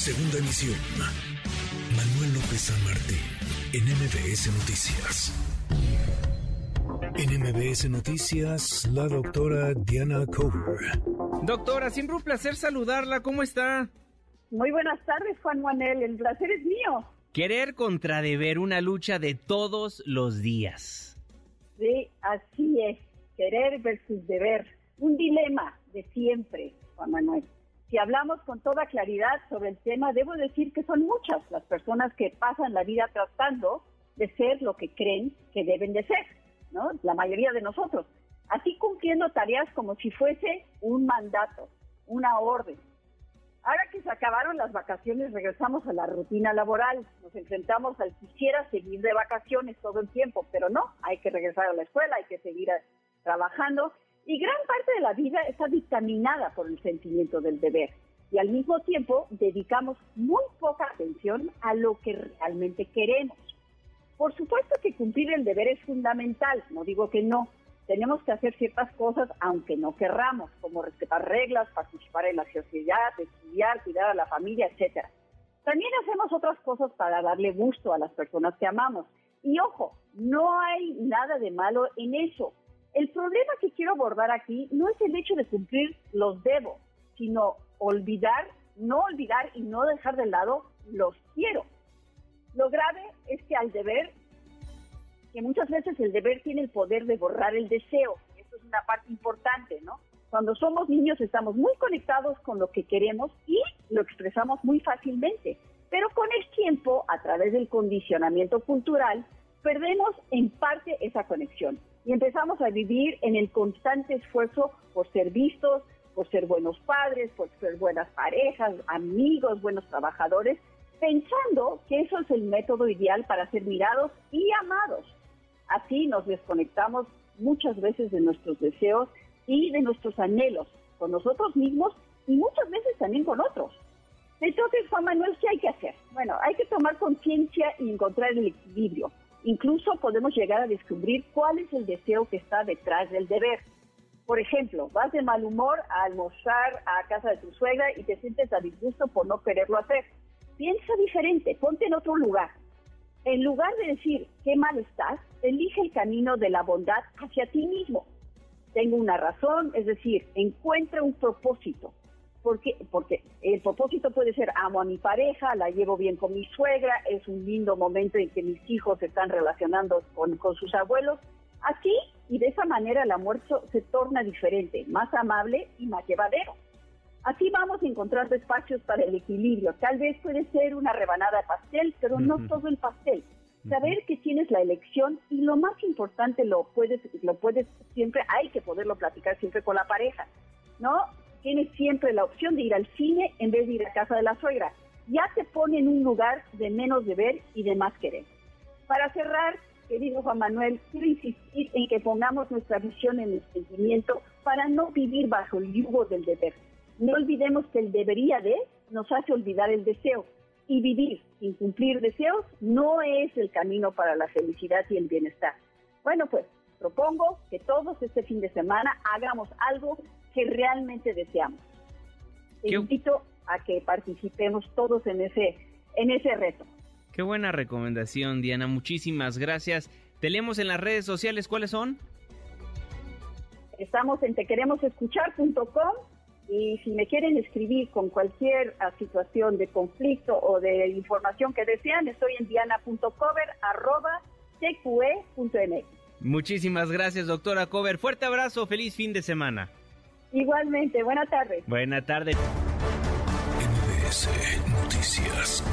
Segunda emisión. Manuel López San Martín, en MBS Noticias. En MBS Noticias, la doctora Diana Cover. Doctora, siempre un placer saludarla. ¿Cómo está? Muy buenas tardes, Juan Manuel. El placer es mío. Querer contra deber, una lucha de todos los días. Sí, así es. Querer versus deber. Un dilema de siempre, Juan Manuel. Si hablamos con toda claridad sobre el tema, debo decir que son muchas las personas que pasan la vida tratando de ser lo que creen que deben de ser, ¿no? La mayoría de nosotros. Así cumpliendo tareas como si fuese un mandato, una orden. Ahora que se acabaron las vacaciones, regresamos a la rutina laboral. Nos enfrentamos al quisiera seguir de vacaciones todo el tiempo, pero no, hay que regresar a la escuela, hay que seguir trabajando y gran parte de la vida está dictaminada por el sentimiento del deber. Y al mismo tiempo dedicamos muy poca atención a lo que realmente queremos. Por supuesto que cumplir el deber es fundamental, no digo que no. Tenemos que hacer ciertas cosas aunque no querramos, como respetar reglas, participar en la sociedad, estudiar, cuidar a la familia, etcétera. También hacemos otras cosas para darle gusto a las personas que amamos. Y ojo, no hay nada de malo en eso. El problema que quiero abordar aquí no es el hecho de cumplir los debo, sino olvidar, no olvidar y no dejar de lado los quiero. Lo grave es que al deber, que muchas veces el deber tiene el poder de borrar el deseo. Esto es una parte importante, ¿no? Cuando somos niños estamos muy conectados con lo que queremos y lo expresamos muy fácilmente. Pero con el tiempo, a través del condicionamiento cultural, perdemos en parte esa conexión y empezamos a vivir en el constante esfuerzo por ser vistos, por ser buenos padres, por ser buenas parejas, amigos, buenos trabajadores, pensando que eso es el método ideal para ser mirados y amados. Así nos desconectamos muchas veces de nuestros deseos y de nuestros anhelos con nosotros mismos y muchas veces también con otros. Entonces, Juan Manuel, ¿qué hay que hacer? Bueno, hay que tomar conciencia y encontrar el equilibrio. Incluso podemos llegar a descubrir cuál es el deseo que está detrás del deber. Por ejemplo, vas de mal humor a almorzar a casa de tu suegra y te sientes a disgusto por no quererlo hacer. Piensa diferente, ponte en otro lugar. En lugar de decir qué mal estás, elige el camino de la bondad hacia ti mismo. Tengo una razón, es decir, encuentra un propósito. Porque, porque el propósito puede ser amo a mi pareja, la llevo bien con mi suegra, es un lindo momento en que mis hijos se están relacionando con, con sus abuelos. Así y de esa manera el almuerzo se torna diferente, más amable y más llevadero. Así vamos a encontrar espacios para el equilibrio. Tal vez puede ser una rebanada de pastel, pero no todo el pastel. Saber que tienes la elección y lo más importante lo puedes, lo puedes siempre, hay que poderlo platicar siempre con la pareja, ¿no? Tienes siempre la opción de ir al cine en vez de ir a casa de la suegra. Ya te pone en un lugar de menos deber y de más querer. Para cerrar, querido Juan Manuel, quiero insistir en que pongamos nuestra visión en el sentimiento para no vivir bajo el yugo del deber. No olvidemos que el debería de nos hace olvidar el deseo y vivir sin cumplir deseos no es el camino para la felicidad y el bienestar. Bueno, pues propongo que todos este fin de semana hagamos algo que realmente deseamos. Te invito a que participemos todos en ese, en ese reto. Qué buena recomendación, Diana. Muchísimas gracias. Te leemos en las redes sociales. ¿Cuáles son? Estamos en tequeremosescuchar.com y si me quieren escribir con cualquier situación de conflicto o de información que desean, estoy en diana.cover.tqe.mx. Muchísimas gracias, doctora Cover. Fuerte abrazo, feliz fin de semana. Igualmente, buena tarde. Buena tarde. MBS Noticias.